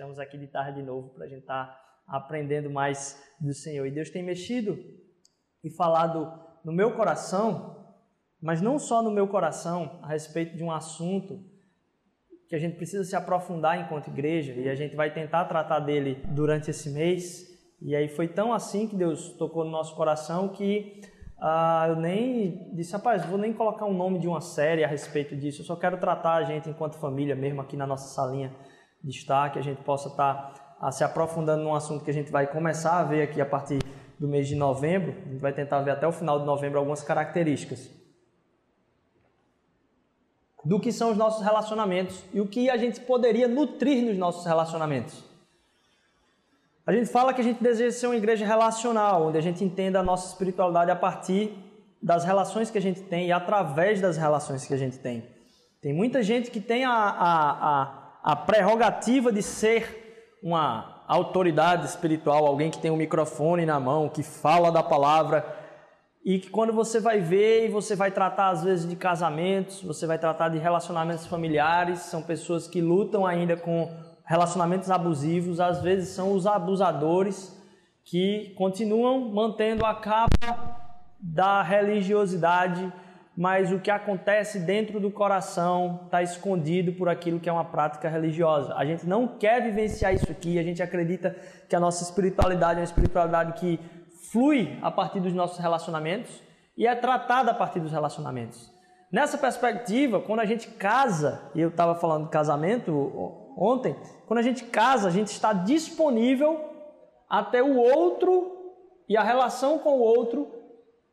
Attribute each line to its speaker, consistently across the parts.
Speaker 1: estamos aqui de tarde de novo para a gente estar tá aprendendo mais do Senhor. E Deus tem mexido e falado no meu coração, mas não só no meu coração, a respeito de um assunto que a gente precisa se aprofundar enquanto igreja e a gente vai tentar tratar dele durante esse mês. E aí foi tão assim que Deus tocou no nosso coração que ah, eu nem disse, rapaz, vou nem colocar um nome de uma série a respeito disso, eu só quero tratar a gente enquanto família mesmo aqui na nossa salinha de estar, que a gente possa estar ah, se aprofundando num assunto que a gente vai começar a ver aqui a partir do mês de novembro, a gente vai tentar ver até o final de novembro algumas características do que são os nossos relacionamentos e o que a gente poderia nutrir nos nossos relacionamentos. A gente fala que a gente deseja ser uma igreja relacional, onde a gente entenda a nossa espiritualidade a partir das relações que a gente tem e através das relações que a gente tem. Tem muita gente que tem a, a, a, a prerrogativa de ser uma autoridade espiritual, alguém que tem um microfone na mão, que fala da palavra, e que quando você vai ver e você vai tratar às vezes de casamentos, você vai tratar de relacionamentos familiares, são pessoas que lutam ainda com relacionamentos abusivos, às vezes são os abusadores que continuam mantendo a capa da religiosidade, mas o que acontece dentro do coração está escondido por aquilo que é uma prática religiosa. A gente não quer vivenciar isso aqui, a gente acredita que a nossa espiritualidade é uma espiritualidade que flui a partir dos nossos relacionamentos e é tratada a partir dos relacionamentos. Nessa perspectiva, quando a gente casa, e eu estava falando de casamento ontem, quando a gente casa, a gente está disponível até o outro e a relação com o outro,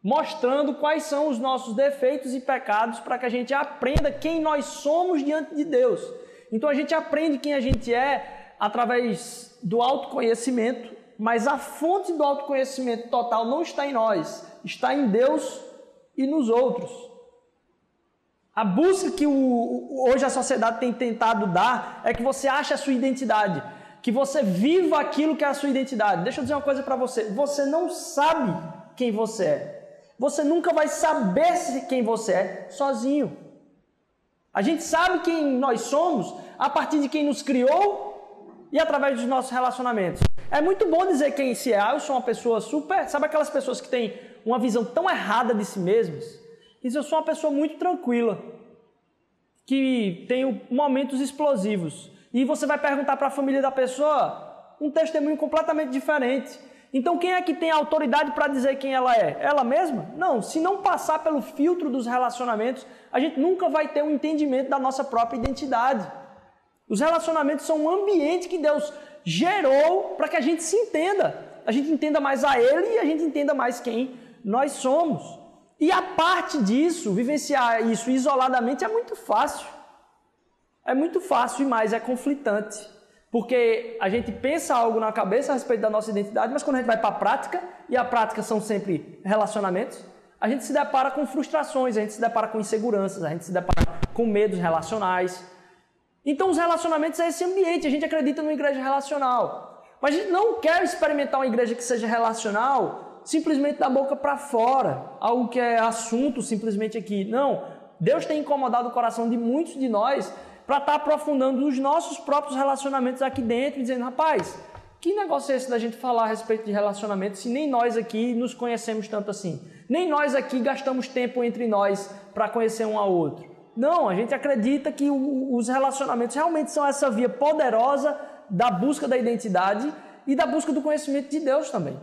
Speaker 1: mostrando quais são os nossos defeitos e pecados para que a gente aprenda quem nós somos diante de Deus. Então a gente aprende quem a gente é através do autoconhecimento, mas a fonte do autoconhecimento total não está em nós, está em Deus e nos outros. A busca que o, hoje a sociedade tem tentado dar é que você ache a sua identidade, que você viva aquilo que é a sua identidade. Deixa eu dizer uma coisa para você: você não sabe quem você é. Você nunca vai saber quem você é sozinho. A gente sabe quem nós somos a partir de quem nos criou e através dos nossos relacionamentos. É muito bom dizer quem se é. Ah, eu sou uma pessoa super. Sabe aquelas pessoas que têm uma visão tão errada de si mesmas? Diz: Eu sou uma pessoa muito tranquila, que tenho momentos explosivos. E você vai perguntar para a família da pessoa um testemunho completamente diferente. Então, quem é que tem autoridade para dizer quem ela é? Ela mesma? Não. Se não passar pelo filtro dos relacionamentos, a gente nunca vai ter um entendimento da nossa própria identidade. Os relacionamentos são um ambiente que Deus gerou para que a gente se entenda. A gente entenda mais a Ele e a gente entenda mais quem nós somos. E a parte disso, vivenciar isso isoladamente é muito fácil. É muito fácil e mais é conflitante. Porque a gente pensa algo na cabeça a respeito da nossa identidade, mas quando a gente vai para a prática, e a prática são sempre relacionamentos, a gente se depara com frustrações, a gente se depara com inseguranças, a gente se depara com medos relacionais. Então, os relacionamentos é esse ambiente, a gente acredita numa igreja relacional. Mas a gente não quer experimentar uma igreja que seja relacional simplesmente da boca para fora, algo que é assunto simplesmente aqui. Não, Deus tem incomodado o coração de muitos de nós para estar tá aprofundando os nossos próprios relacionamentos aqui dentro, dizendo, rapaz, que negócio é esse da gente falar a respeito de relacionamento se nem nós aqui nos conhecemos tanto assim? Nem nós aqui gastamos tempo entre nós para conhecer um ao outro. Não, a gente acredita que os relacionamentos realmente são essa via poderosa da busca da identidade e da busca do conhecimento de Deus também.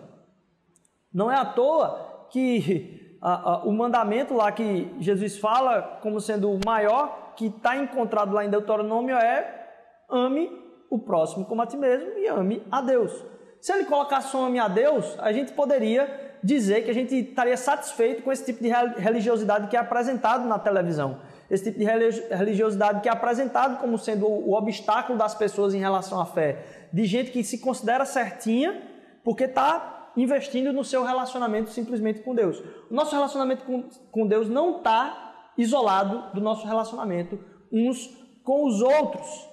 Speaker 1: Não é à toa que a, a, o mandamento lá que Jesus fala como sendo o maior, que está encontrado lá em Deuteronômio, é ame o próximo como a ti mesmo e ame a Deus. Se ele colocasse só ame a Deus, a gente poderia dizer que a gente estaria satisfeito com esse tipo de religiosidade que é apresentado na televisão. Esse tipo de religiosidade que é apresentado como sendo o obstáculo das pessoas em relação à fé. De gente que se considera certinha porque está investindo no seu relacionamento simplesmente com Deus. O nosso relacionamento com Deus não está isolado do nosso relacionamento uns com os outros.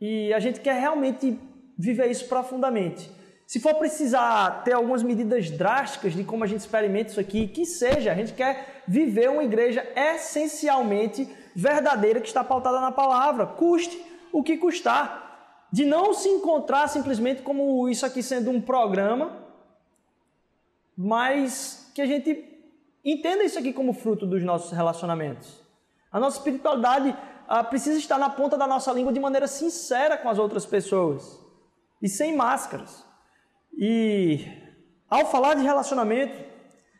Speaker 1: E a gente quer realmente viver isso profundamente. Se for precisar ter algumas medidas drásticas de como a gente experimenta isso aqui, que seja, a gente quer viver uma igreja essencialmente verdadeira que está pautada na palavra, custe o que custar. de não se encontrar simplesmente como isso aqui sendo um programa, mas que a gente entenda isso aqui como fruto dos nossos relacionamentos. A nossa espiritualidade ah, precisa estar na ponta da nossa língua de maneira sincera com as outras pessoas e sem máscaras. E ao falar de relacionamento,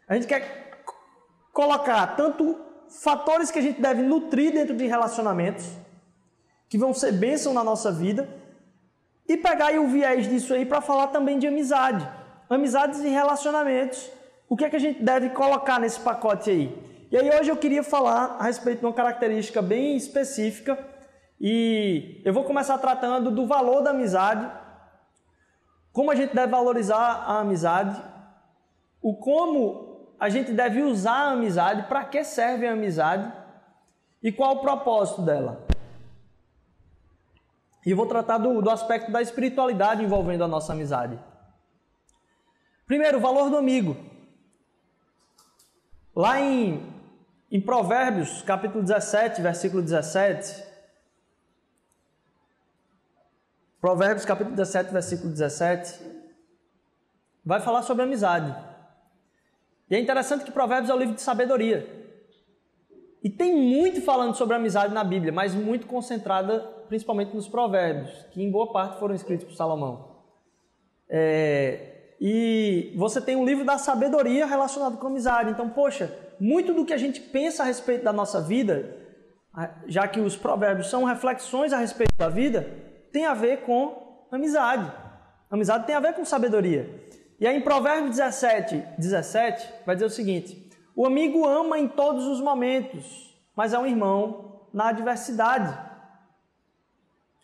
Speaker 1: a gente quer colocar tanto fatores que a gente deve nutrir dentro de relacionamentos, que vão ser bênção na nossa vida, e pegar aí o viés disso aí para falar também de amizade. Amizades e relacionamentos. O que é que a gente deve colocar nesse pacote aí? E aí hoje eu queria falar a respeito de uma característica bem específica e eu vou começar tratando do valor da amizade, como a gente deve valorizar a amizade, o como a gente deve usar a amizade, para que serve a amizade e qual o propósito dela. E vou tratar do, do aspecto da espiritualidade envolvendo a nossa amizade. Primeiro, o valor do amigo. Lá em, em Provérbios, capítulo 17, versículo 17. Provérbios, capítulo 17, versículo 17. Vai falar sobre amizade. E é interessante que Provérbios é o livro de sabedoria. E tem muito falando sobre amizade na Bíblia, mas muito concentrada principalmente nos Provérbios, que em boa parte foram escritos por Salomão. É, e você tem um livro da sabedoria relacionado com amizade. Então, poxa, muito do que a gente pensa a respeito da nossa vida, já que os Provérbios são reflexões a respeito da vida, tem a ver com amizade. Amizade tem a ver com sabedoria. E aí em Provérbios 17, 17, vai dizer o seguinte: o amigo ama em todos os momentos, mas é um irmão na adversidade.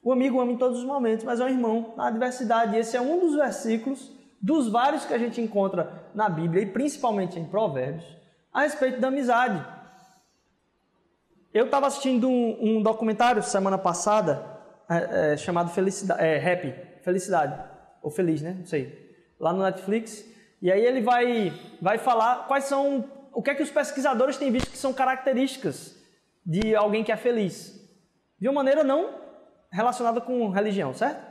Speaker 1: O amigo ama em todos os momentos, mas é um irmão na adversidade. E esse é um dos versículos dos vários que a gente encontra na Bíblia e principalmente em Provérbios a respeito da amizade. Eu estava assistindo um, um, documentário semana passada é, é, chamado Felicidade, é, Happy, Felicidade, ou Feliz, né? Não sei. Lá no Netflix. E aí ele vai, vai falar quais são o que é que os pesquisadores têm visto que são características de alguém que é feliz? De uma maneira não relacionada com religião, certo?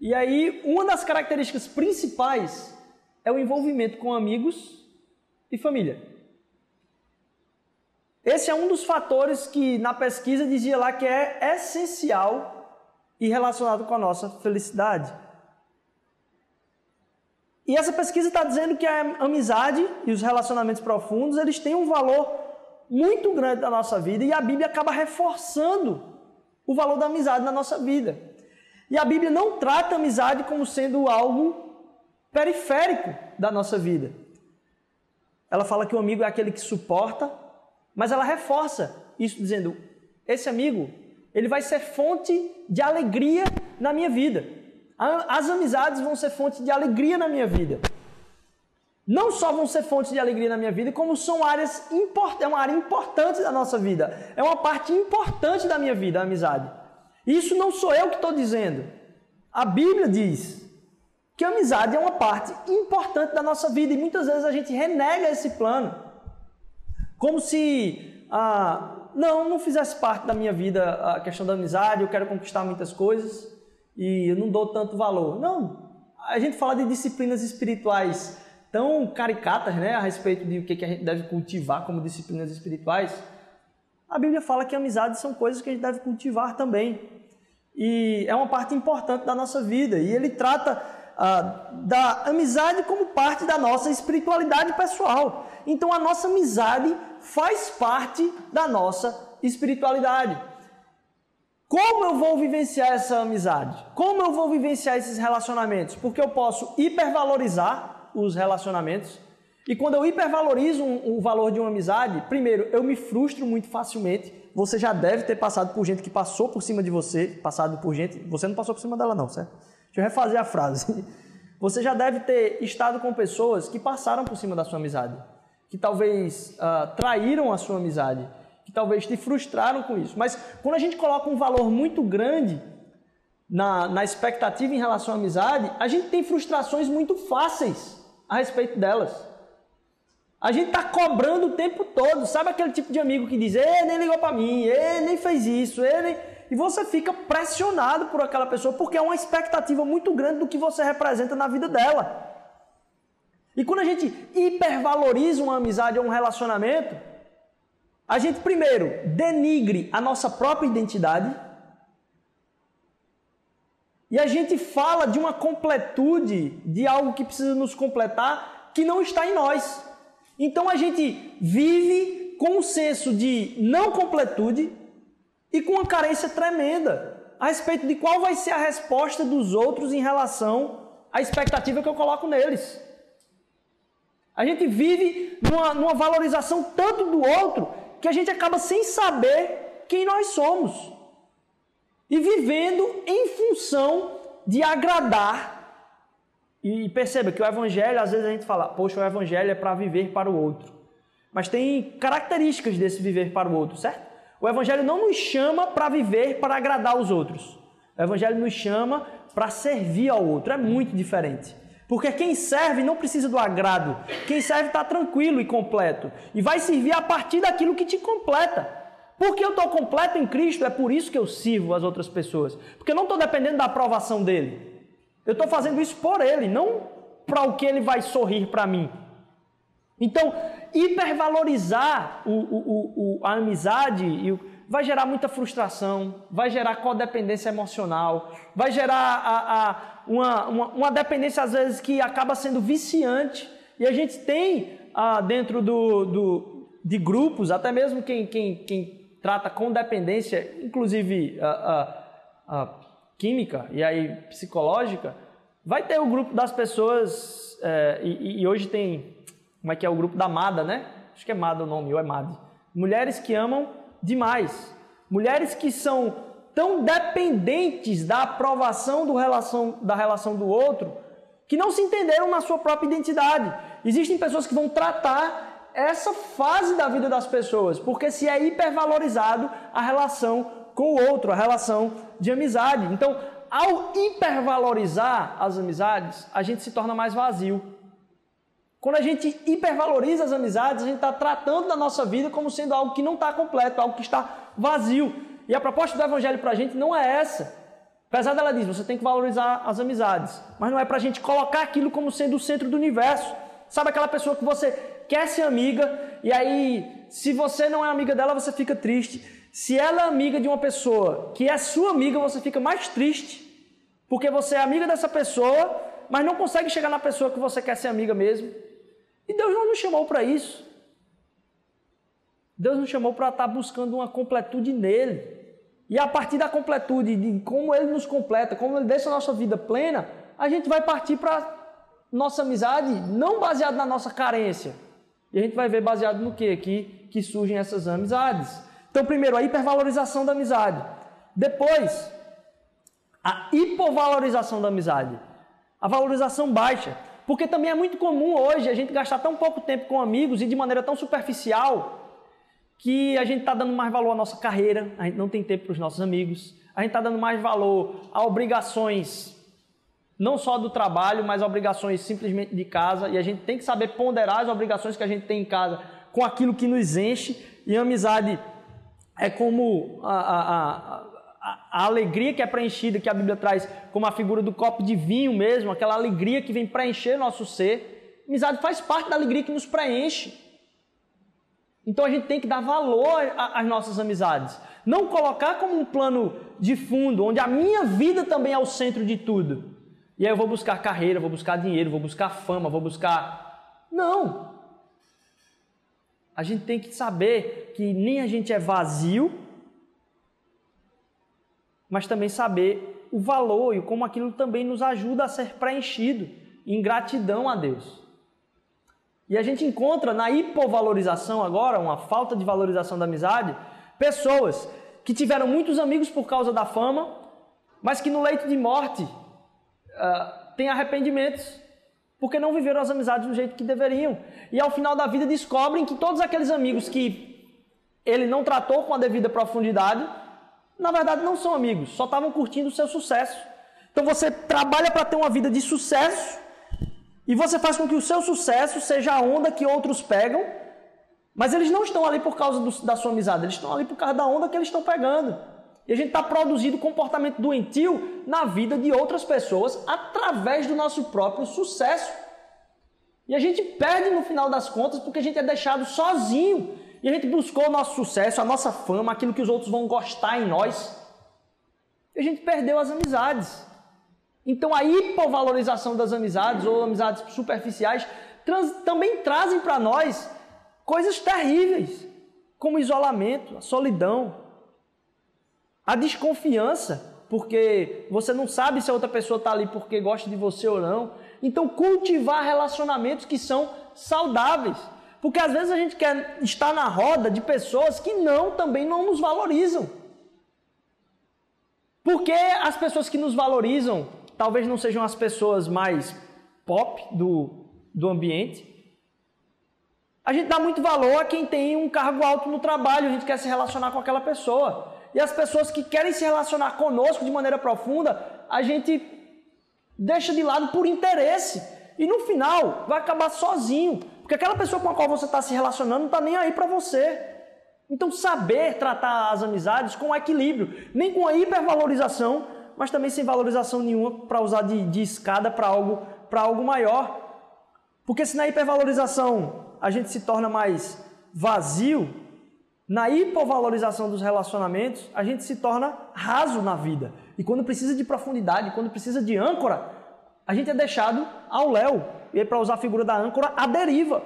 Speaker 1: E aí, uma das características principais é o envolvimento com amigos e família. Esse é um dos fatores que na pesquisa dizia lá que é essencial e relacionado com a nossa felicidade. E essa pesquisa está dizendo que a amizade e os relacionamentos profundos, eles têm um valor muito grande na nossa vida e a Bíblia acaba reforçando o valor da amizade na nossa vida. E a Bíblia não trata a amizade como sendo algo periférico da nossa vida. Ela fala que o amigo é aquele que suporta, mas ela reforça isso dizendo: esse amigo, ele vai ser fonte de alegria na minha vida. As amizades vão ser fonte de alegria na minha vida. Não só vão ser fonte de alegria na minha vida, como são áreas importantes, é uma área importante da nossa vida. É uma parte importante da minha vida, a amizade. Isso não sou eu que estou dizendo. A Bíblia diz que a amizade é uma parte importante da nossa vida e muitas vezes a gente renega esse plano. Como se, ah, não, não fizesse parte da minha vida a questão da amizade, eu quero conquistar muitas coisas e eu não dou tanto valor. Não, a gente fala de disciplinas espirituais tão caricatas, né, a respeito de o que a gente deve cultivar como disciplinas espirituais. A Bíblia fala que amizades são coisas que a gente deve cultivar também. E é uma parte importante da nossa vida. E ele trata ah, da amizade como parte da nossa espiritualidade pessoal. Então a nossa amizade faz parte da nossa espiritualidade. Como eu vou vivenciar essa amizade? Como eu vou vivenciar esses relacionamentos? Porque eu posso hipervalorizar os relacionamentos. E quando eu hipervalorizo um, o valor de uma amizade, primeiro, eu me frustro muito facilmente. Você já deve ter passado por gente que passou por cima de você, passado por gente. Você não passou por cima dela, não, certo? Deixa eu refazer a frase. Você já deve ter estado com pessoas que passaram por cima da sua amizade, que talvez uh, traíram a sua amizade, que talvez te frustraram com isso. Mas quando a gente coloca um valor muito grande na, na expectativa em relação à amizade, a gente tem frustrações muito fáceis a respeito delas. A gente está cobrando o tempo todo. Sabe aquele tipo de amigo que diz: Ei, nem ligou para mim, ei, nem fez isso, ele. e você fica pressionado por aquela pessoa porque é uma expectativa muito grande do que você representa na vida dela. E quando a gente hipervaloriza uma amizade ou um relacionamento, a gente primeiro denigre a nossa própria identidade e a gente fala de uma completude, de algo que precisa nos completar, que não está em nós. Então a gente vive com um senso de não completude e com uma carência tremenda a respeito de qual vai ser a resposta dos outros em relação à expectativa que eu coloco neles. A gente vive numa, numa valorização tanto do outro que a gente acaba sem saber quem nós somos e vivendo em função de agradar. E perceba que o evangelho, às vezes a gente fala, poxa, o evangelho é para viver para o outro. Mas tem características desse viver para o outro, certo? O evangelho não nos chama para viver para agradar os outros. O evangelho nos chama para servir ao outro. É muito diferente. Porque quem serve não precisa do agrado. Quem serve está tranquilo e completo. E vai servir a partir daquilo que te completa. Porque eu estou completo em Cristo, é por isso que eu sirvo as outras pessoas. Porque eu não estou dependendo da aprovação dele. Eu estou fazendo isso por ele, não para o que ele vai sorrir para mim. Então, hipervalorizar o, o, o, a amizade vai gerar muita frustração, vai gerar codependência emocional, vai gerar a, a, uma, uma, uma, dependência, às vezes, que acaba sendo viciante. E a gente tem ah, dentro do, do, de grupos, até mesmo quem, quem, quem trata com dependência, inclusive a, a, a, química e aí psicológica, vai ter o grupo das pessoas, é, e, e, hoje tem, como é que é o grupo da MADA, né? Acho que é MADA o nome, ou é MAD. Mulheres que amam demais. Mulheres que são tão dependentes da aprovação do relação, da relação do outro, que não se entenderam na sua própria identidade. Existem pessoas que vão tratar essa fase da vida das pessoas, porque se é hipervalorizado a relação com o outro, a relação de amizade. Então, ao hipervalorizar as amizades, a gente se torna mais vazio. Quando a gente hipervaloriza as amizades, a gente está tratando da nossa vida como sendo algo que não está completo, algo que está vazio. E a proposta do Evangelho para a gente não é essa. Apesar dela diz, você tem que valorizar as amizades, mas não é para a gente colocar aquilo como sendo o centro do universo. Sabe aquela pessoa que você quer ser amiga, e aí, se você não é amiga dela, você fica triste. Se ela é amiga de uma pessoa que é sua amiga, você fica mais triste, porque você é amiga dessa pessoa, mas não consegue chegar na pessoa que você quer ser amiga mesmo. E Deus não nos chamou para isso. Deus nos chamou para estar tá buscando uma completude nele. E a partir da completude, de como ele nos completa, como ele deixa a nossa vida plena, a gente vai partir para nossa amizade não baseado na nossa carência, e a gente vai ver baseado no que aqui que surgem essas amizades. Então, primeiro, a hipervalorização da amizade. Depois, a hipovalorização da amizade. A valorização baixa. Porque também é muito comum hoje a gente gastar tão pouco tempo com amigos e de maneira tão superficial que a gente está dando mais valor à nossa carreira, a gente não tem tempo para os nossos amigos, a gente está dando mais valor a obrigações não só do trabalho, mas obrigações simplesmente de casa. E a gente tem que saber ponderar as obrigações que a gente tem em casa com aquilo que nos enche. E a amizade é como a, a, a, a alegria que é preenchida, que a Bíblia traz como a figura do copo de vinho mesmo, aquela alegria que vem preencher nosso ser. Amizade faz parte da alegria que nos preenche. Então a gente tem que dar valor às nossas amizades. Não colocar como um plano de fundo, onde a minha vida também é o centro de tudo. E aí eu vou buscar carreira, vou buscar dinheiro, vou buscar fama, vou buscar. Não! A gente tem que saber que nem a gente é vazio, mas também saber o valor e como aquilo também nos ajuda a ser preenchido em gratidão a Deus. E a gente encontra na hipovalorização agora, uma falta de valorização da amizade, pessoas que tiveram muitos amigos por causa da fama, mas que no leito de morte uh, têm arrependimentos, porque não viveram as amizades do jeito que deveriam. E ao final da vida descobrem que todos aqueles amigos que ele não tratou com a devida profundidade, na verdade não são amigos, só estavam curtindo o seu sucesso. Então você trabalha para ter uma vida de sucesso e você faz com que o seu sucesso seja a onda que outros pegam, mas eles não estão ali por causa do, da sua amizade, eles estão ali por causa da onda que eles estão pegando. E a gente está produzindo comportamento doentio na vida de outras pessoas através do nosso próprio sucesso. E a gente perde no final das contas porque a gente é deixado sozinho. E a gente buscou o nosso sucesso, a nossa fama, aquilo que os outros vão gostar em nós. E a gente perdeu as amizades. Então a hipovalorização das amizades ou amizades superficiais também trazem para nós coisas terríveis, como isolamento, a solidão, a desconfiança, porque você não sabe se a outra pessoa está ali porque gosta de você ou não. Então, cultivar relacionamentos que são saudáveis. Porque às vezes a gente quer estar na roda de pessoas que não também não nos valorizam. Porque as pessoas que nos valorizam talvez não sejam as pessoas mais pop do, do ambiente. A gente dá muito valor a quem tem um cargo alto no trabalho, a gente quer se relacionar com aquela pessoa. E as pessoas que querem se relacionar conosco de maneira profunda, a gente deixa de lado por interesse. E no final vai acabar sozinho. Porque aquela pessoa com a qual você está se relacionando não está nem aí para você. Então, saber tratar as amizades com equilíbrio, nem com a hipervalorização, mas também sem valorização nenhuma para usar de, de escada para algo, algo maior. Porque se na hipervalorização a gente se torna mais vazio, na hipovalorização dos relacionamentos, a gente se torna raso na vida. E quando precisa de profundidade, quando precisa de âncora, a gente é deixado ao léu. E aí, para usar a figura da âncora, a deriva.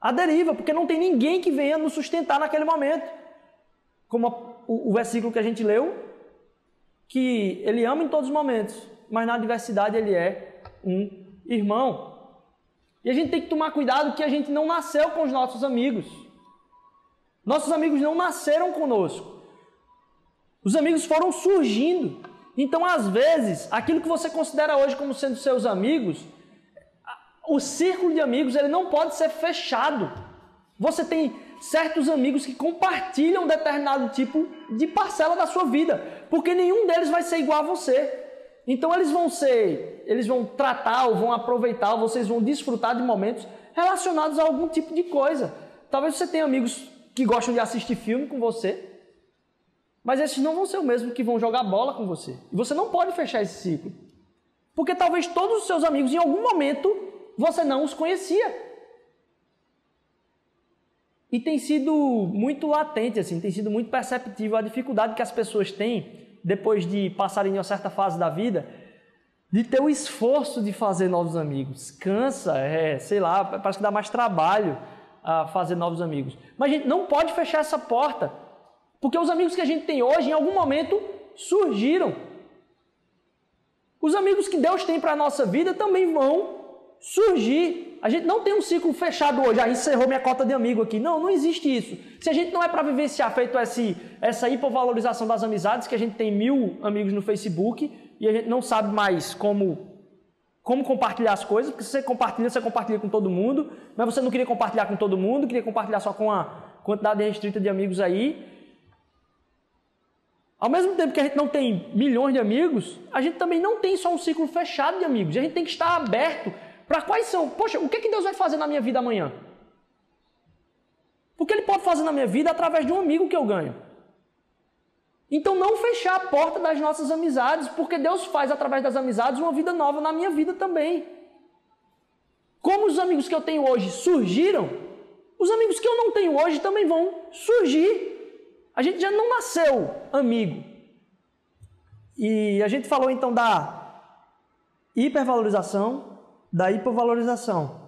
Speaker 1: A deriva, porque não tem ninguém que venha nos sustentar naquele momento. Como a, o, o versículo que a gente leu, que ele ama em todos os momentos, mas na adversidade ele é um irmão. E a gente tem que tomar cuidado que a gente não nasceu com os nossos amigos. Nossos amigos não nasceram conosco. Os amigos foram surgindo. Então, às vezes, aquilo que você considera hoje como sendo seus amigos, o círculo de amigos ele não pode ser fechado. Você tem certos amigos que compartilham determinado tipo de parcela da sua vida, porque nenhum deles vai ser igual a você. Então eles vão ser, eles vão tratar ou vão aproveitar, ou vocês vão desfrutar de momentos relacionados a algum tipo de coisa. Talvez você tenha amigos que gostam de assistir filme com você, mas esses não vão ser o mesmo que vão jogar bola com você. E você não pode fechar esse ciclo. Porque talvez todos os seus amigos, em algum momento, você não os conhecia. E tem sido muito latente, assim, tem sido muito perceptível a dificuldade que as pessoas têm, depois de passarem em uma certa fase da vida, de ter o esforço de fazer novos amigos. Cansa, é, sei lá, parece que dá mais trabalho a fazer novos amigos. Mas a gente não pode fechar essa porta, porque os amigos que a gente tem hoje, em algum momento, surgiram. Os amigos que Deus tem para a nossa vida também vão surgir. A gente não tem um ciclo fechado hoje, ah, encerrou minha cota de amigo aqui. Não, não existe isso. Se a gente não é para vivenciar feito esse, essa hipovalorização das amizades, que a gente tem mil amigos no Facebook e a gente não sabe mais como como compartilhar as coisas, porque se você compartilha, você compartilha com todo mundo, mas você não queria compartilhar com todo mundo, queria compartilhar só com a quantidade restrita de amigos aí. Ao mesmo tempo que a gente não tem milhões de amigos, a gente também não tem só um ciclo fechado de amigos. A gente tem que estar aberto para quais são. Poxa, o que, que Deus vai fazer na minha vida amanhã? O que Ele pode fazer na minha vida através de um amigo que eu ganho. Então não fechar a porta das nossas amizades, porque Deus faz através das amizades uma vida nova na minha vida também. Como os amigos que eu tenho hoje surgiram, os amigos que eu não tenho hoje também vão surgir. A gente já não nasceu amigo. E a gente falou então da hipervalorização, da hipovalorização.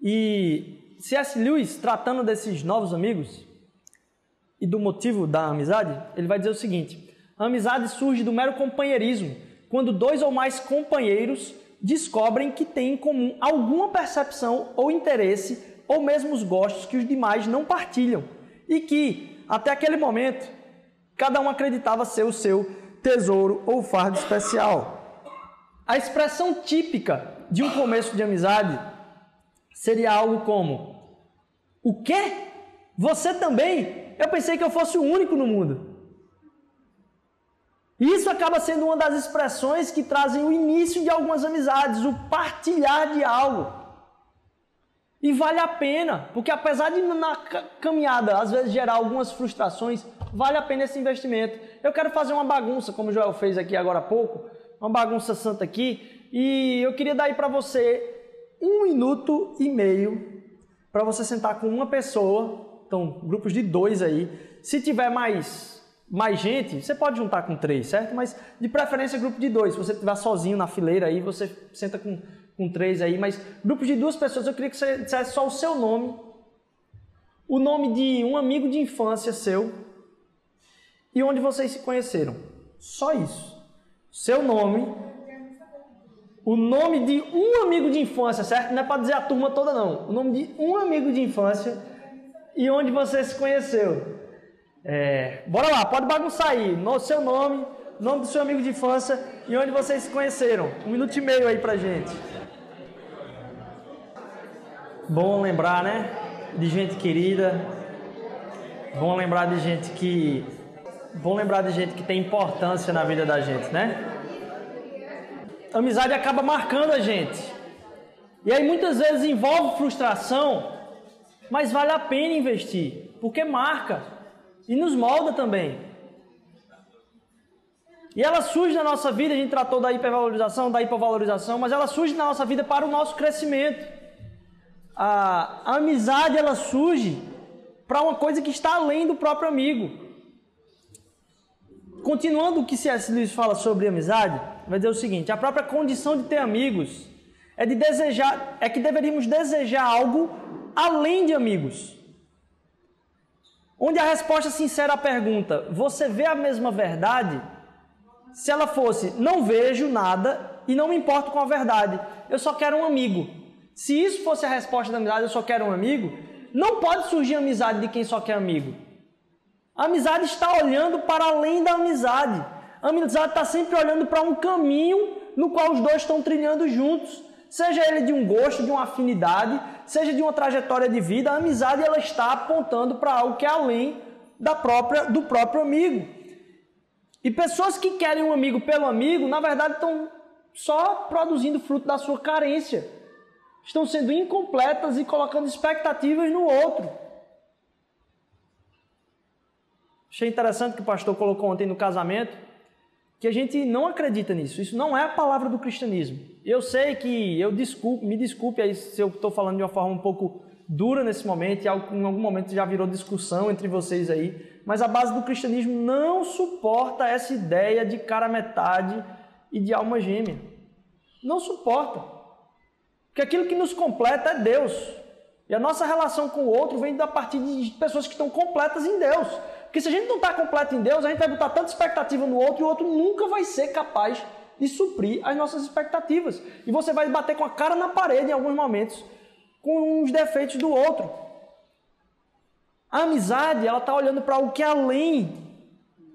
Speaker 1: E C.S. Lewis, tratando desses novos amigos, e do motivo da amizade, ele vai dizer o seguinte: a amizade surge do mero companheirismo, quando dois ou mais companheiros descobrem que têm em comum alguma percepção ou interesse ou mesmo os gostos que os demais não partilham e que, até aquele momento, cada um acreditava ser o seu tesouro ou fardo especial. A expressão típica de um começo de amizade seria algo como: O quê? Você também eu pensei que eu fosse o único no mundo. Isso acaba sendo uma das expressões que trazem o início de algumas amizades, o partilhar de algo. E vale a pena, porque apesar de na caminhada às vezes gerar algumas frustrações, vale a pena esse investimento. Eu quero fazer uma bagunça, como o Joel fez aqui agora há pouco, uma bagunça santa aqui, e eu queria dar aí para você um minuto e meio para você sentar com uma pessoa, então grupos de dois aí. Se tiver mais mais gente, você pode juntar com três, certo? Mas de preferência grupo de dois. Se você estiver sozinho na fileira aí, você senta com com três aí, mas grupos de duas pessoas, eu queria que você dissesse só o seu nome, o nome de um amigo de infância seu e onde vocês se conheceram. Só isso. Seu nome, o nome de um amigo de infância, certo? Não é para dizer a turma toda, não. O nome de um amigo de infância e onde você se conheceu. É, bora lá, pode bagunçar aí. No seu nome, nome do seu amigo de infância e onde vocês se conheceram. Um minuto e meio aí pra gente. Bom lembrar, né? De gente querida. Bom lembrar de gente que. Bom lembrar de gente que tem importância na vida da gente, né? Amizade acaba marcando a gente. E aí muitas vezes envolve frustração, mas vale a pena investir, porque marca e nos molda também. E ela surge na nossa vida, a gente tratou da hipervalorização, da hipovalorização, mas ela surge na nossa vida para o nosso crescimento a, a amizade ela surge para uma coisa que está além do próprio amigo. Continuando o que C.S. Lewis fala sobre amizade, vai dizer o seguinte: a própria condição de ter amigos é de desejar, é que deveríamos desejar algo além de amigos. Onde a resposta sincera à pergunta: você vê a mesma verdade? Se ela fosse não vejo nada e não me importo com a verdade, eu só quero um amigo. Se isso fosse a resposta da amizade, eu só quero um amigo, não pode surgir amizade de quem só quer amigo. A amizade está olhando para além da amizade. A amizade está sempre olhando para um caminho no qual os dois estão trilhando juntos. Seja ele de um gosto, de uma afinidade, seja de uma trajetória de vida, a amizade ela está apontando para algo que é além da própria, do próprio amigo. E pessoas que querem um amigo pelo amigo, na verdade, estão só produzindo fruto da sua carência estão sendo incompletas e colocando expectativas no outro. Achei interessante que o pastor colocou ontem no casamento que a gente não acredita nisso. Isso não é a palavra do cristianismo. Eu sei que eu desculpe, me desculpe aí se eu estou falando de uma forma um pouco dura nesse momento, e em algum momento já virou discussão entre vocês aí, mas a base do cristianismo não suporta essa ideia de cara metade e de alma gêmea. Não suporta. Porque aquilo que nos completa é Deus. E a nossa relação com o outro vem da partir de pessoas que estão completas em Deus. Porque se a gente não está completo em Deus, a gente vai botar tanta expectativa no outro e o outro nunca vai ser capaz de suprir as nossas expectativas. E você vai bater com a cara na parede em alguns momentos com os defeitos do outro. A amizade, ela está olhando para o que é além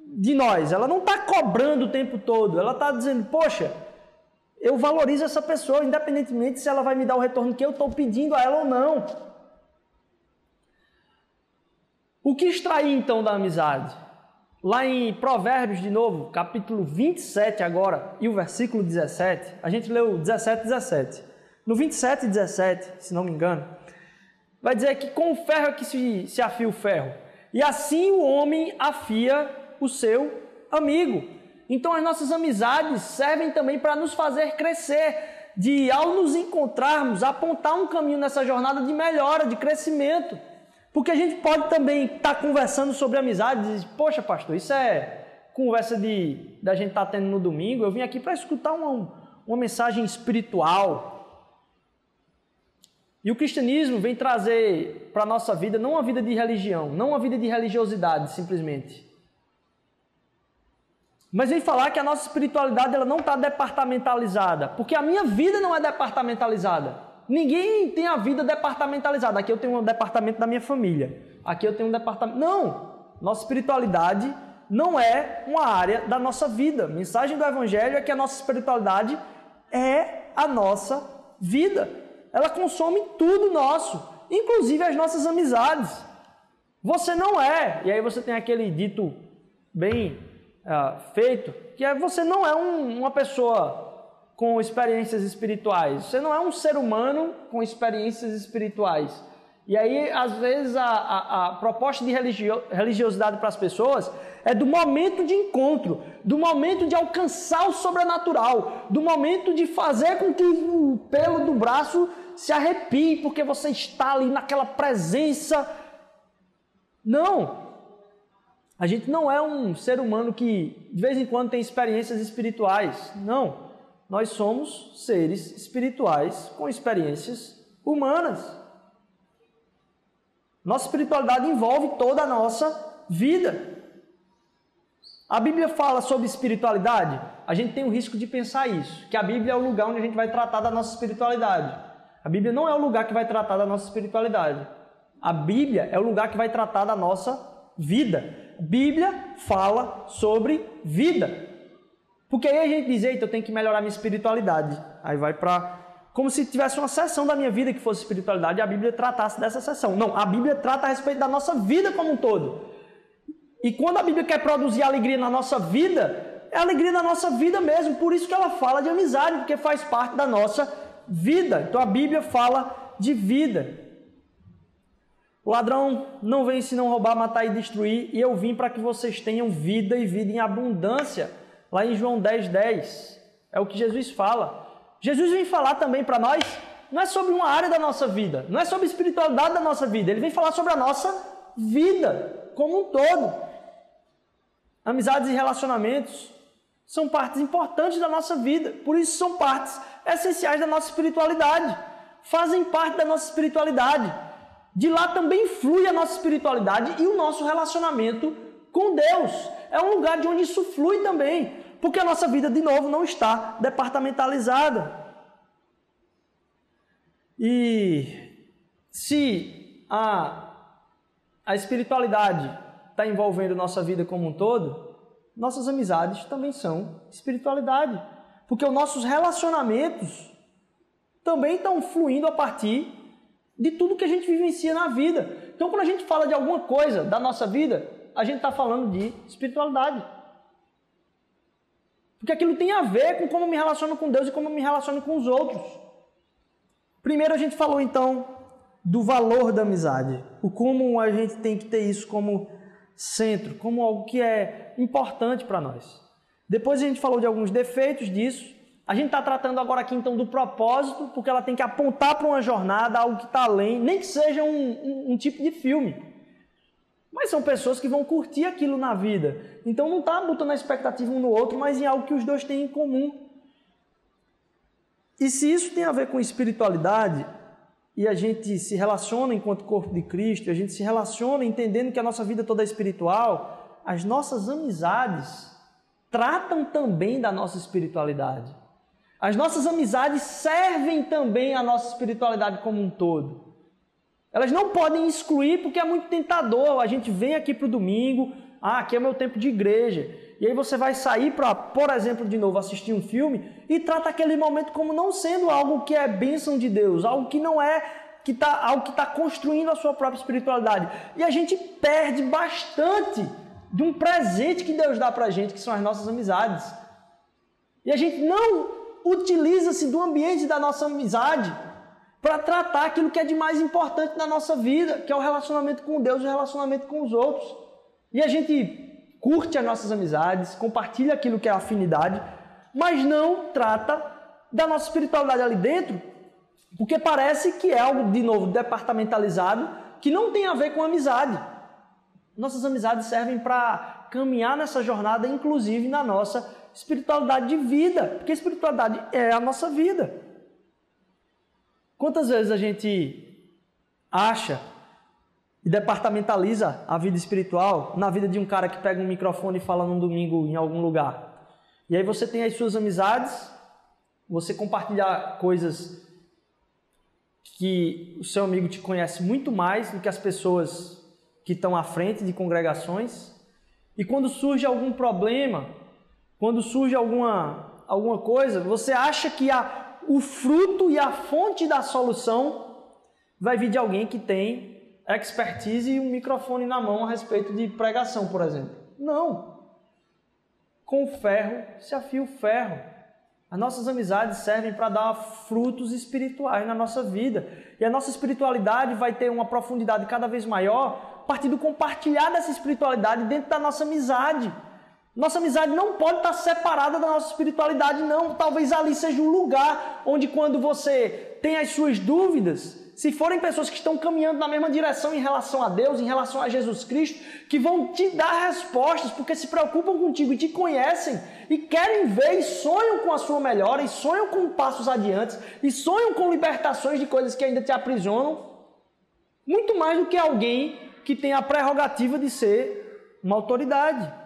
Speaker 1: de nós. Ela não está cobrando o tempo todo. Ela está dizendo, poxa, eu valorizo essa pessoa, independentemente se ela vai me dar o retorno que eu estou pedindo a ela ou não. O que extrair então da amizade? Lá em Provérbios, de novo, capítulo 27 agora, e o versículo 17, a gente leu 17 17. No 27 e 17, se não me engano, vai dizer que com o ferro é que se, se afia o ferro. E assim o homem afia o seu amigo. Então as nossas amizades servem também para nos fazer crescer, de ao nos encontrarmos, apontar um caminho nessa jornada de melhora, de crescimento. Porque a gente pode também estar tá conversando sobre amizade e dizer, poxa pastor, isso é conversa de da gente estar tá tendo no domingo, eu vim aqui para escutar uma, uma mensagem espiritual. E o cristianismo vem trazer para a nossa vida não uma vida de religião, não uma vida de religiosidade simplesmente, mas vem falar que a nossa espiritualidade ela não está departamentalizada, porque a minha vida não é departamentalizada. Ninguém tem a vida departamentalizada. Aqui eu tenho um departamento da minha família. Aqui eu tenho um departamento. Não! Nossa espiritualidade não é uma área da nossa vida. A mensagem do Evangelho é que a nossa espiritualidade é a nossa vida. Ela consome tudo nosso, inclusive as nossas amizades. Você não é. E aí você tem aquele dito bem uh, feito, que é você não é um, uma pessoa com experiências espirituais. Você não é um ser humano com experiências espirituais. E aí, às vezes, a, a, a proposta de religio, religiosidade para as pessoas é do momento de encontro, do momento de alcançar o sobrenatural, do momento de fazer com que o pelo do braço se arrepie, porque você está ali naquela presença. Não! A gente não é um ser humano que de vez em quando tem experiências espirituais. Não. Nós somos seres espirituais com experiências humanas. Nossa espiritualidade envolve toda a nossa vida. A Bíblia fala sobre espiritualidade? A gente tem o risco de pensar isso, que a Bíblia é o lugar onde a gente vai tratar da nossa espiritualidade. A Bíblia não é o lugar que vai tratar da nossa espiritualidade. A Bíblia é o lugar que vai tratar da nossa vida. Bíblia fala sobre vida. Porque aí a gente diz, eita, eu tenho que melhorar minha espiritualidade. Aí vai para como se tivesse uma seção da minha vida que fosse espiritualidade e a Bíblia tratasse dessa seção. Não, a Bíblia trata a respeito da nossa vida como um todo. E quando a Bíblia quer produzir alegria na nossa vida, é alegria na nossa vida mesmo. Por isso que ela fala de amizade, porque faz parte da nossa vida. Então a Bíblia fala de vida. O ladrão não vem se não roubar, matar e destruir, e eu vim para que vocês tenham vida e vida em abundância. Lá em João 10, 10. É o que Jesus fala. Jesus vem falar também para nós, não é sobre uma área da nossa vida, não é sobre a espiritualidade da nossa vida, ele vem falar sobre a nossa vida como um todo. Amizades e relacionamentos são partes importantes da nossa vida, por isso são partes essenciais da nossa espiritualidade, fazem parte da nossa espiritualidade. De lá também flui a nossa espiritualidade e o nosso relacionamento com Deus. É um lugar de onde isso flui também, porque a nossa vida, de novo, não está departamentalizada. E se a, a espiritualidade está envolvendo nossa vida como um todo, nossas amizades também são espiritualidade. Porque os nossos relacionamentos também estão fluindo a partir de tudo que a gente vivencia na vida. Então, quando a gente fala de alguma coisa da nossa vida, a gente está falando de espiritualidade. Porque aquilo tem a ver com como eu me relaciono com Deus e como eu me relaciono com os outros. Primeiro, a gente falou então do valor da amizade, o como a gente tem que ter isso como centro, como algo que é importante para nós. Depois a gente falou de alguns defeitos disso, a gente está tratando agora aqui então do propósito, porque ela tem que apontar para uma jornada, algo que está além, nem que seja um, um, um, tipo de filme. Mas são pessoas que vão curtir aquilo na vida. Então não está botando a expectativa um no outro, mas em algo que os dois têm em comum. E se isso tem a ver com espiritualidade, e a gente se relaciona enquanto corpo de Cristo, a gente se relaciona entendendo que a nossa vida toda é espiritual, as nossas amizades tratam também da nossa espiritualidade. As nossas amizades servem também à nossa espiritualidade como um todo. Elas não podem excluir porque é muito tentador. A gente vem aqui para o domingo, ah, aqui é meu tempo de igreja. E aí você vai sair para, por exemplo, de novo assistir um filme e trata aquele momento como não sendo algo que é bênção de Deus, algo que não é que tá, algo que está construindo a sua própria espiritualidade. E a gente perde bastante de um presente que Deus dá para a gente, que são as nossas amizades. E a gente não utiliza-se do ambiente da nossa amizade para tratar aquilo que é de mais importante na nossa vida, que é o relacionamento com Deus e o relacionamento com os outros. E a gente curte as nossas amizades, compartilha aquilo que é afinidade, mas não trata da nossa espiritualidade ali dentro, porque parece que é algo, de novo, departamentalizado, que não tem a ver com amizade. Nossas amizades servem para caminhar nessa jornada, inclusive na nossa espiritualidade de vida, porque a espiritualidade é a nossa vida. Quantas vezes a gente acha e departamentaliza a vida espiritual na vida de um cara que pega um microfone e fala num domingo em algum lugar? E aí você tem as suas amizades, você compartilha coisas que o seu amigo te conhece muito mais do que as pessoas que estão à frente de congregações. E quando surge algum problema, quando surge alguma, alguma coisa, você acha que a, o fruto e a fonte da solução vai vir de alguém que tem expertise e um microfone na mão a respeito de pregação, por exemplo. Não. Com o ferro se afia o ferro. As nossas amizades servem para dar frutos espirituais na nossa vida. E a nossa espiritualidade vai ter uma profundidade cada vez maior a partir do compartilhar dessa espiritualidade dentro da nossa amizade. Nossa amizade não pode estar separada da nossa espiritualidade, não. Talvez ali seja um lugar onde, quando você tem as suas dúvidas, se forem pessoas que estão caminhando na mesma direção em relação a Deus, em relação a Jesus Cristo, que vão te dar respostas, porque se preocupam contigo e te conhecem, e querem ver e sonham com a sua melhora, e sonham com passos adiantes, e sonham com libertações de coisas que ainda te aprisionam, muito mais do que alguém que tem a prerrogativa de ser uma autoridade.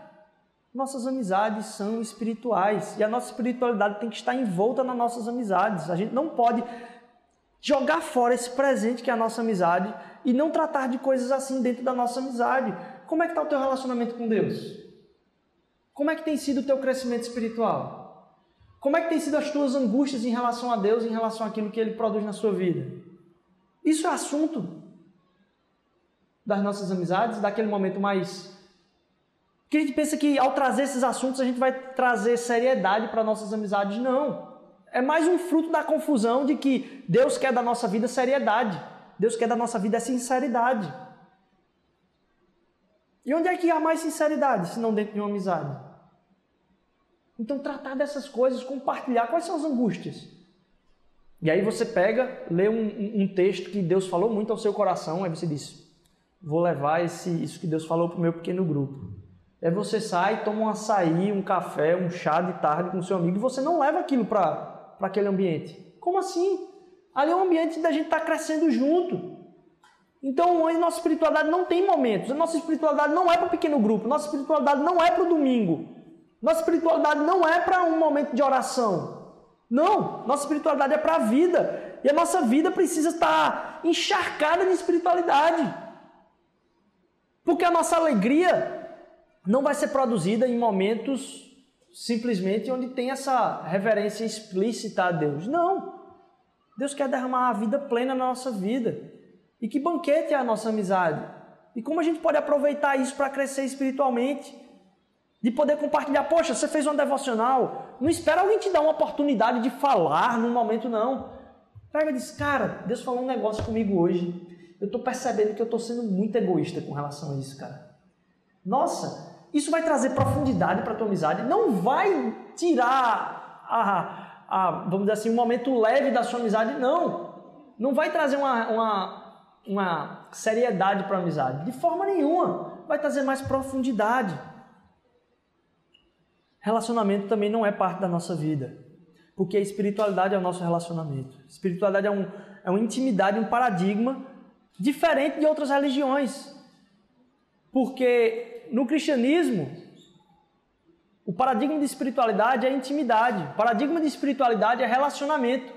Speaker 1: Nossas amizades são espirituais e a nossa espiritualidade tem que estar envolta nas nossas amizades. A gente não pode jogar fora esse presente que é a nossa amizade e não tratar de coisas assim dentro da nossa amizade. Como é que está o teu relacionamento com Deus? Como é que tem sido o teu crescimento espiritual? Como é que tem sido as tuas angústias em relação a Deus, em relação àquilo que Ele produz na sua vida? Isso é assunto das nossas amizades, daquele momento mais porque a gente pensa que ao trazer esses assuntos a gente vai trazer seriedade para nossas amizades. Não. É mais um fruto da confusão de que Deus quer da nossa vida seriedade. Deus quer da nossa vida sinceridade. E onde é que há mais sinceridade se não dentro de uma amizade? Então, tratar dessas coisas, compartilhar quais são as angústias. E aí você pega, lê um, um texto que Deus falou muito ao seu coração, aí você diz: Vou levar esse, isso que Deus falou para o meu pequeno grupo. É você sai, toma um açaí, um café, um chá de tarde com seu amigo e você não leva aquilo para aquele ambiente. Como assim? Ali é um ambiente da gente estar tá crescendo junto. Então, a nossa espiritualidade não tem momentos. A nossa espiritualidade não é para pequeno grupo. Nossa espiritualidade não é para o domingo. Nossa espiritualidade não é para um momento de oração. Não. Nossa espiritualidade é para a vida. E a nossa vida precisa estar encharcada de espiritualidade. Porque a nossa alegria não vai ser produzida em momentos simplesmente onde tem essa reverência explícita a Deus. Não. Deus quer derramar a vida plena na nossa vida. E que banquete é a nossa amizade? E como a gente pode aproveitar isso para crescer espiritualmente? De poder compartilhar, poxa, você fez uma devocional, não espera alguém te dar uma oportunidade de falar num momento, não. Pega e diz, cara, Deus falou um negócio comigo hoje. Eu estou percebendo que eu estou sendo muito egoísta com relação a isso, cara. Nossa, isso vai trazer profundidade para a tua amizade, não vai tirar a, a, vamos dizer assim, um momento leve da sua amizade, não. Não vai trazer uma, uma, uma seriedade para a amizade, de forma nenhuma. Vai trazer mais profundidade. Relacionamento também não é parte da nossa vida, porque a espiritualidade é o nosso relacionamento. Espiritualidade é, um, é uma intimidade, um paradigma diferente de outras religiões. Porque no cristianismo, o paradigma de espiritualidade é intimidade, o paradigma de espiritualidade é relacionamento.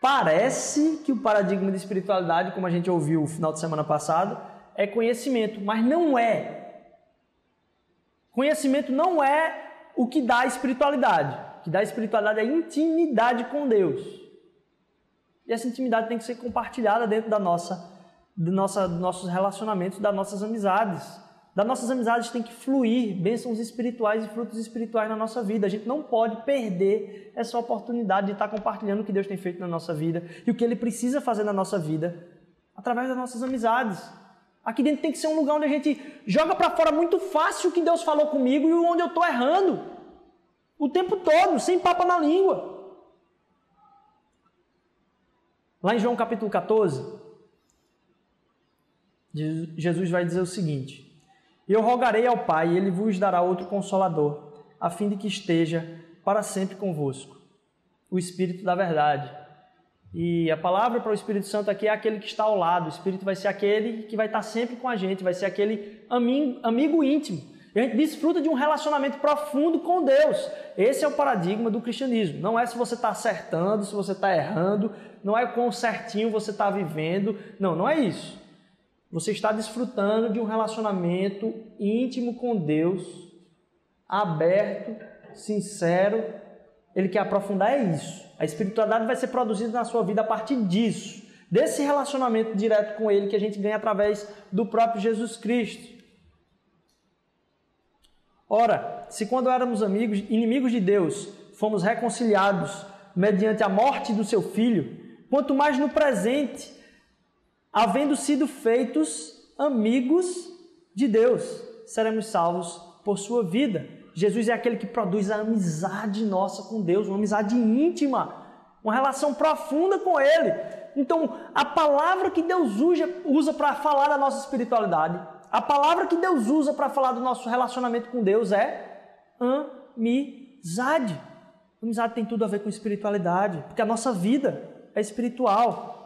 Speaker 1: Parece que o paradigma de espiritualidade, como a gente ouviu no final de semana passado, é conhecimento, mas não é. Conhecimento não é o que dá espiritualidade. O que dá espiritualidade é intimidade com Deus. E essa intimidade tem que ser compartilhada dentro da nossa, nossa, dos nossos relacionamentos, das nossas amizades das nossas amizades tem que fluir bênçãos espirituais e frutos espirituais na nossa vida. A gente não pode perder essa oportunidade de estar compartilhando o que Deus tem feito na nossa vida e o que Ele precisa fazer na nossa vida através das nossas amizades. Aqui dentro tem que ser um lugar onde a gente joga para fora muito fácil o que Deus falou comigo e onde eu estou errando. O tempo todo, sem papa na língua. Lá em João capítulo 14, Jesus vai dizer o seguinte: e eu rogarei ao Pai, e ele vos dará outro consolador, a fim de que esteja para sempre convosco, o Espírito da Verdade. E a palavra para o Espírito Santo aqui é aquele que está ao lado. O Espírito vai ser aquele que vai estar sempre com a gente, vai ser aquele amigo, amigo íntimo. E a gente desfruta de um relacionamento profundo com Deus. Esse é o paradigma do cristianismo. Não é se você está acertando, se você está errando, não é quão certinho você está vivendo. Não, não é isso. Você está desfrutando de um relacionamento íntimo com Deus, aberto, sincero. Ele quer aprofundar é isso. A espiritualidade vai ser produzida na sua vida a partir disso, desse relacionamento direto com Ele que a gente ganha através do próprio Jesus Cristo. Ora, se quando éramos amigos, inimigos de Deus, fomos reconciliados mediante a morte do seu filho, quanto mais no presente, havendo sido feitos amigos de Deus, seremos salvos por sua vida. Jesus é aquele que produz a amizade nossa com Deus, uma amizade íntima, uma relação profunda com Ele. Então, a palavra que Deus usa, para falar da nossa espiritualidade, a palavra que Deus usa para falar do nosso relacionamento com Deus é amizade. Amizade tem tudo a ver com espiritualidade, porque a nossa vida é espiritual.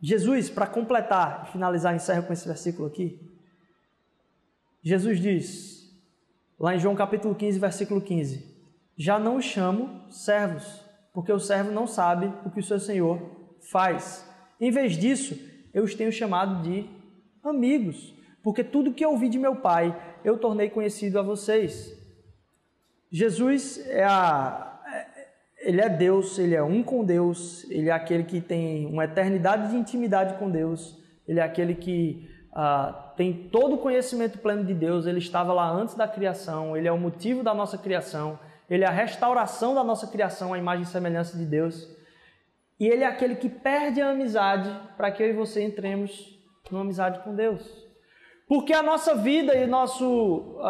Speaker 1: Jesus, para completar e finalizar, encerro com esse versículo aqui. Jesus diz, lá em João capítulo 15, versículo 15: Já não os chamo servos, porque o servo não sabe o que o seu senhor faz. Em vez disso, eu os tenho chamado de amigos, porque tudo que eu ouvi de meu Pai eu tornei conhecido a vocês. Jesus é a ele é Deus, ele é um com Deus, ele é aquele que tem uma eternidade de intimidade com Deus, ele é aquele que ah, tem todo o conhecimento pleno de Deus, ele estava lá antes da criação, ele é o motivo da nossa criação, ele é a restauração da nossa criação, a imagem e semelhança de Deus. E ele é aquele que perde a amizade para que eu e você entremos numa amizade com Deus. Porque a nossa vida e nosso,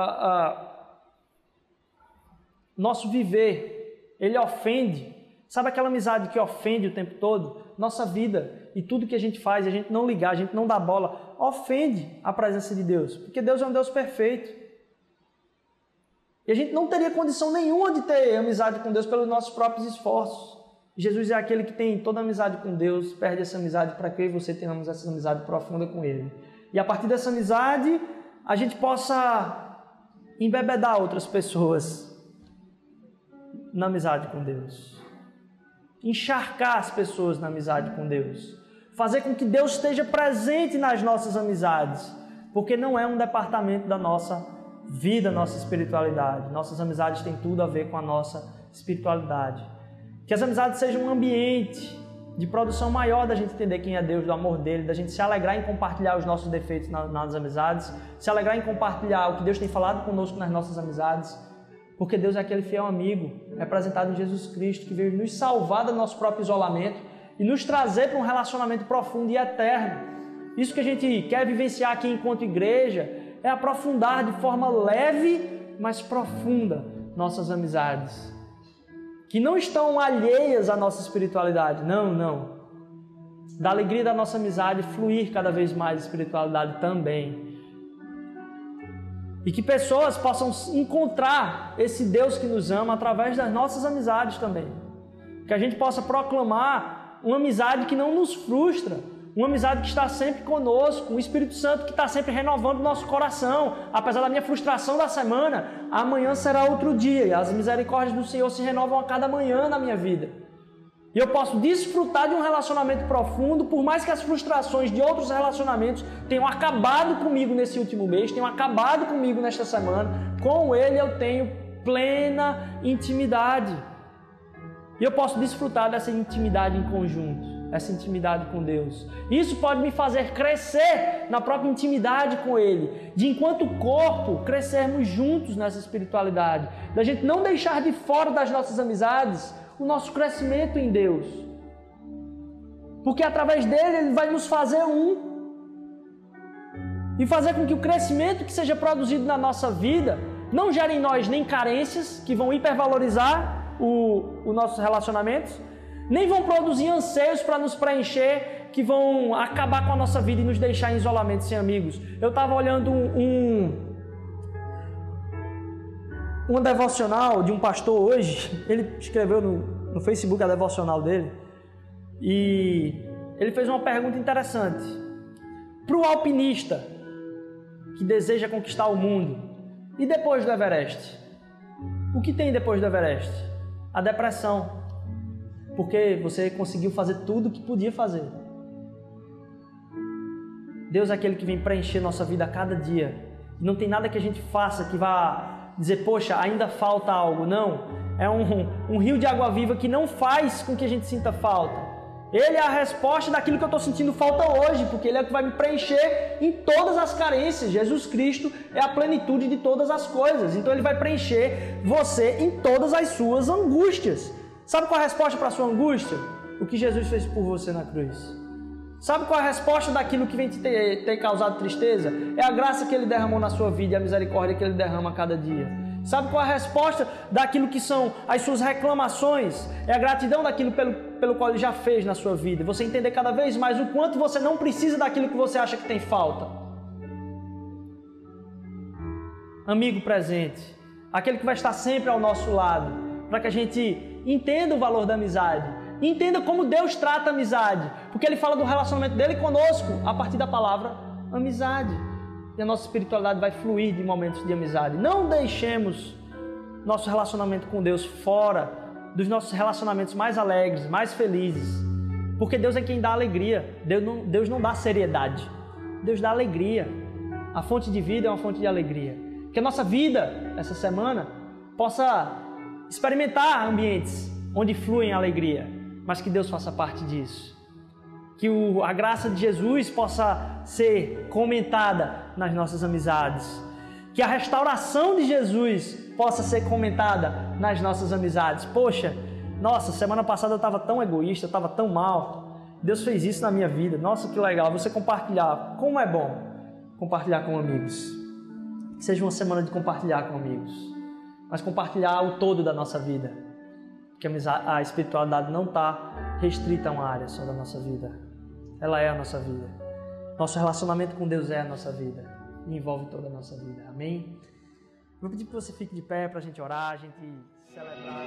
Speaker 1: nosso viver ele ofende. Sabe aquela amizade que ofende o tempo todo? Nossa vida e tudo que a gente faz, a gente não ligar, a gente não dá bola, ofende a presença de Deus, porque Deus é um Deus perfeito. E a gente não teria condição nenhuma de ter amizade com Deus pelos nossos próprios esforços. Jesus é aquele que tem toda amizade com Deus, perde essa amizade para que você tenhamos essa amizade profunda com Ele. E a partir dessa amizade, a gente possa embebedar outras pessoas na amizade com Deus. Encharcar as pessoas na amizade com Deus. Fazer com que Deus esteja presente nas nossas amizades. Porque não é um departamento da nossa vida, nossa espiritualidade. Nossas amizades têm tudo a ver com a nossa espiritualidade. Que as amizades sejam um ambiente de produção maior da gente entender quem é Deus, do amor dele, da gente se alegrar em compartilhar os nossos defeitos nas amizades, se alegrar em compartilhar o que Deus tem falado conosco nas nossas amizades porque Deus é aquele fiel amigo, representado em Jesus Cristo, que veio nos salvar do nosso próprio isolamento e nos trazer para um relacionamento profundo e eterno. Isso que a gente quer vivenciar aqui enquanto igreja é aprofundar de forma leve, mas profunda nossas amizades. Que não estão alheias à nossa espiritualidade, não, não. Da alegria da nossa amizade fluir cada vez mais a espiritualidade também e que pessoas possam encontrar esse Deus que nos ama através das nossas amizades também. Que a gente possa proclamar uma amizade que não nos frustra, uma amizade que está sempre conosco, um Espírito Santo que está sempre renovando o nosso coração. Apesar da minha frustração da semana, amanhã será outro dia e as misericórdias do Senhor se renovam a cada manhã na minha vida. E eu posso desfrutar de um relacionamento profundo, por mais que as frustrações de outros relacionamentos tenham acabado comigo nesse último mês, tenham acabado comigo nesta semana. Com Ele eu tenho plena intimidade. E eu posso desfrutar dessa intimidade em conjunto, essa intimidade com Deus. Isso pode me fazer crescer na própria intimidade com Ele, de enquanto corpo crescermos juntos nessa espiritualidade, da gente não deixar de fora das nossas amizades o nosso crescimento em Deus. Porque através dele ele vai nos fazer um e fazer com que o crescimento que seja produzido na nossa vida não gere em nós nem carências que vão hipervalorizar o, o nossos relacionamentos, nem vão produzir anseios para nos preencher que vão acabar com a nossa vida e nos deixar em isolamento sem amigos. Eu estava olhando um, um uma devocional de um pastor hoje, ele escreveu no, no Facebook a devocional dele, e ele fez uma pergunta interessante. Para o alpinista que deseja conquistar o mundo, e depois do Everest? O que tem depois do Everest? A depressão. Porque você conseguiu fazer tudo o que podia fazer. Deus é aquele que vem preencher nossa vida a cada dia. Não tem nada que a gente faça que vá dizer, poxa, ainda falta algo. Não. É um, um rio de água viva que não faz com que a gente sinta falta. Ele é a resposta daquilo que eu estou sentindo falta hoje, porque Ele é o que vai me preencher em todas as carências. Jesus Cristo é a plenitude de todas as coisas. Então Ele vai preencher você em todas as suas angústias. Sabe qual é a resposta para a sua angústia? O que Jesus fez por você na cruz. Sabe qual é a resposta daquilo que vem te ter, ter causado tristeza? É a graça que Ele derramou na sua vida e a misericórdia que Ele derrama a cada dia. Sabe qual é a resposta daquilo que são as suas reclamações? É a gratidão daquilo pelo, pelo qual ele já fez na sua vida. Você entender cada vez mais o quanto você não precisa daquilo que você acha que tem falta. Amigo presente, aquele que vai estar sempre ao nosso lado, para que a gente entenda o valor da amizade, entenda como Deus trata a amizade, porque ele fala do relacionamento dele conosco a partir da palavra amizade e a nossa espiritualidade vai fluir de momentos de amizade. Não deixemos nosso relacionamento com Deus fora dos nossos relacionamentos mais alegres, mais felizes. Porque Deus é quem dá alegria. Deus não, Deus não dá seriedade. Deus dá alegria. A fonte de vida é uma fonte de alegria. Que a nossa vida, essa semana, possa experimentar ambientes onde fluem alegria, mas que Deus faça parte disso que o, a graça de Jesus possa ser comentada nas nossas amizades, que a restauração de Jesus possa ser comentada nas nossas amizades. Poxa, nossa, semana passada eu estava tão egoísta, eu estava tão mal. Deus fez isso na minha vida. Nossa, que legal. Você compartilhar. Como é bom compartilhar com amigos. seja uma semana de compartilhar com amigos, mas compartilhar o todo da nossa vida. Porque a espiritualidade não está restrita a uma área só da nossa vida ela é a nossa vida. Nosso relacionamento com Deus é a nossa vida e envolve toda a nossa vida. Amém? Vou pedir que você fique de pé para a gente orar, a gente celebrar.